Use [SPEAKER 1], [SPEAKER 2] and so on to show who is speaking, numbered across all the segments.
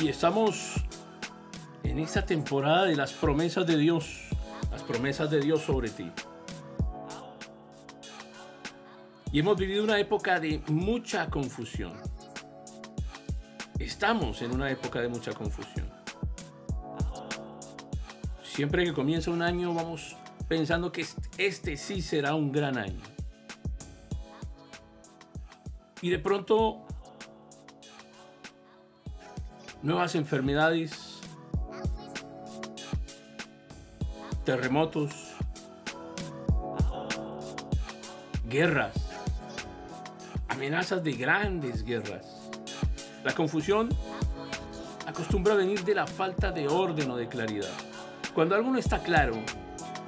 [SPEAKER 1] Y estamos en esta temporada de las promesas de Dios, las promesas de Dios sobre ti. Y hemos vivido una época de mucha confusión. Estamos en una época de mucha confusión. Siempre que comienza un año vamos pensando que este sí será un gran año. Y de pronto nuevas enfermedades, terremotos, guerras, amenazas de grandes guerras. La confusión acostumbra venir de la falta de orden o de claridad. Cuando algo no está claro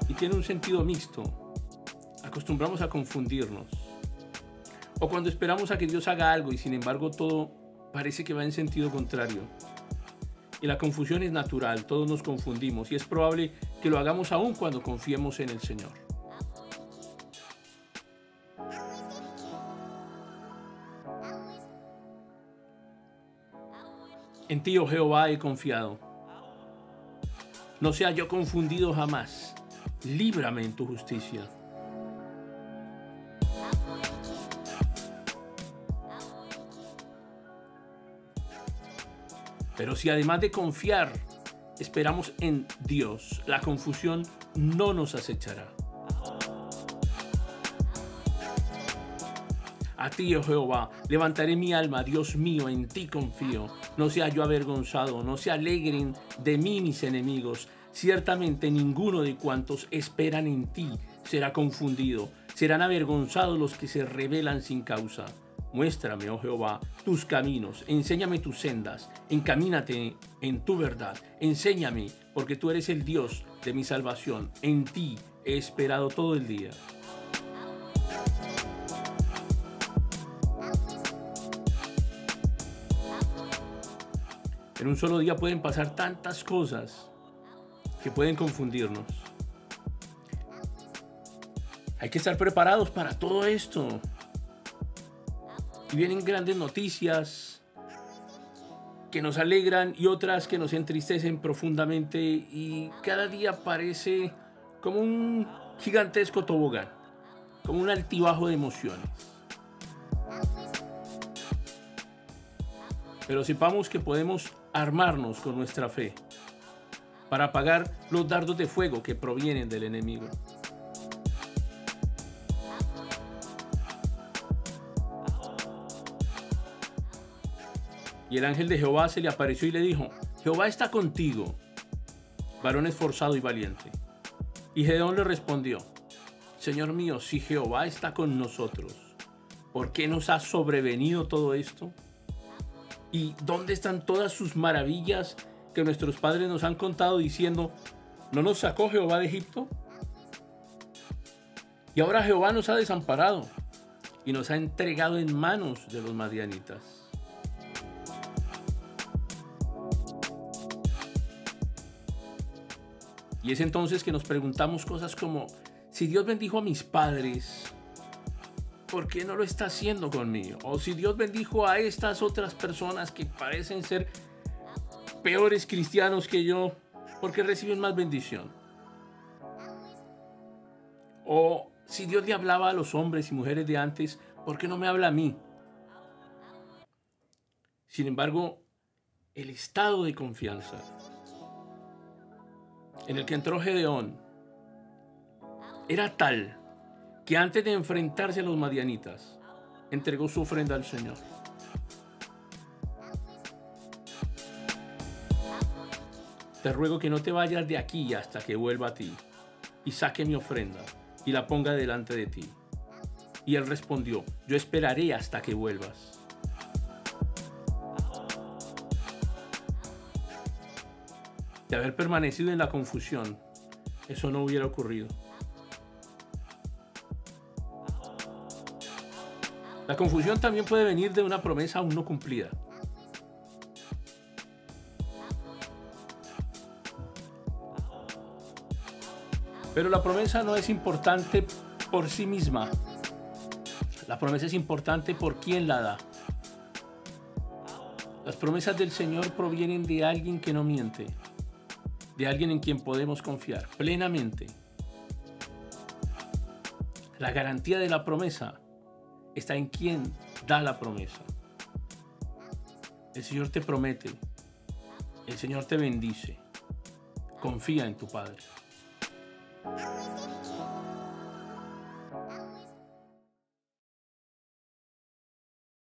[SPEAKER 1] y tiene un sentido mixto, acostumbramos a confundirnos. O cuando esperamos a que Dios haga algo y sin embargo todo parece que va en sentido contrario. Y la confusión es natural, todos nos confundimos y es probable que lo hagamos aún cuando confiemos en el Señor. En ti, oh Jehová, he confiado. No sea yo confundido jamás. Líbrame en tu justicia. Pero si además de confiar esperamos en Dios, la confusión no nos acechará. A ti, oh Jehová, levantaré mi alma, Dios mío, en ti confío. No sea yo avergonzado, no se alegren de mí mis enemigos. Ciertamente ninguno de cuantos esperan en ti será confundido. Serán avergonzados los que se rebelan sin causa. Muéstrame, oh Jehová, tus caminos, enséñame tus sendas, encamínate en tu verdad, enséñame, porque tú eres el Dios de mi salvación, en ti he esperado todo el día. En un solo día pueden pasar tantas cosas que pueden confundirnos. Hay que estar preparados para todo esto. Y vienen grandes noticias que nos alegran y otras que nos entristecen profundamente y cada día parece como un gigantesco tobogán, como un altibajo de emociones. Pero sepamos que podemos armarnos con nuestra fe para apagar los dardos de fuego que provienen del enemigo. Y el ángel de Jehová se le apareció y le dijo, Jehová está contigo, varón esforzado y valiente. Y Gedeón le respondió, Señor mío, si Jehová está con nosotros, ¿por qué nos ha sobrevenido todo esto? ¿Y dónde están todas sus maravillas que nuestros padres nos han contado diciendo, ¿no nos sacó Jehová de Egipto? Y ahora Jehová nos ha desamparado y nos ha entregado en manos de los madianitas. Y es entonces que nos preguntamos cosas como, si Dios bendijo a mis padres, ¿por qué no lo está haciendo conmigo? O si Dios bendijo a estas otras personas que parecen ser peores cristianos que yo, ¿por qué reciben más bendición? O si Dios le hablaba a los hombres y mujeres de antes, ¿por qué no me habla a mí? Sin embargo, el estado de confianza en el que entró Gedeón era tal que antes de enfrentarse a los madianitas, entregó su ofrenda al Señor. Te ruego que no te vayas de aquí hasta que vuelva a ti y saque mi ofrenda y la ponga delante de ti. Y él respondió, yo esperaré hasta que vuelvas. De haber permanecido en la confusión, eso no hubiera ocurrido. La confusión también puede venir de una promesa aún no cumplida. Pero la promesa no es importante por sí misma. La promesa es importante por quien la da. Las promesas del Señor provienen de alguien que no miente, de alguien en quien podemos confiar plenamente. La garantía de la promesa está en quien da la promesa. El Señor te promete, el Señor te bendice. Confía en tu Padre.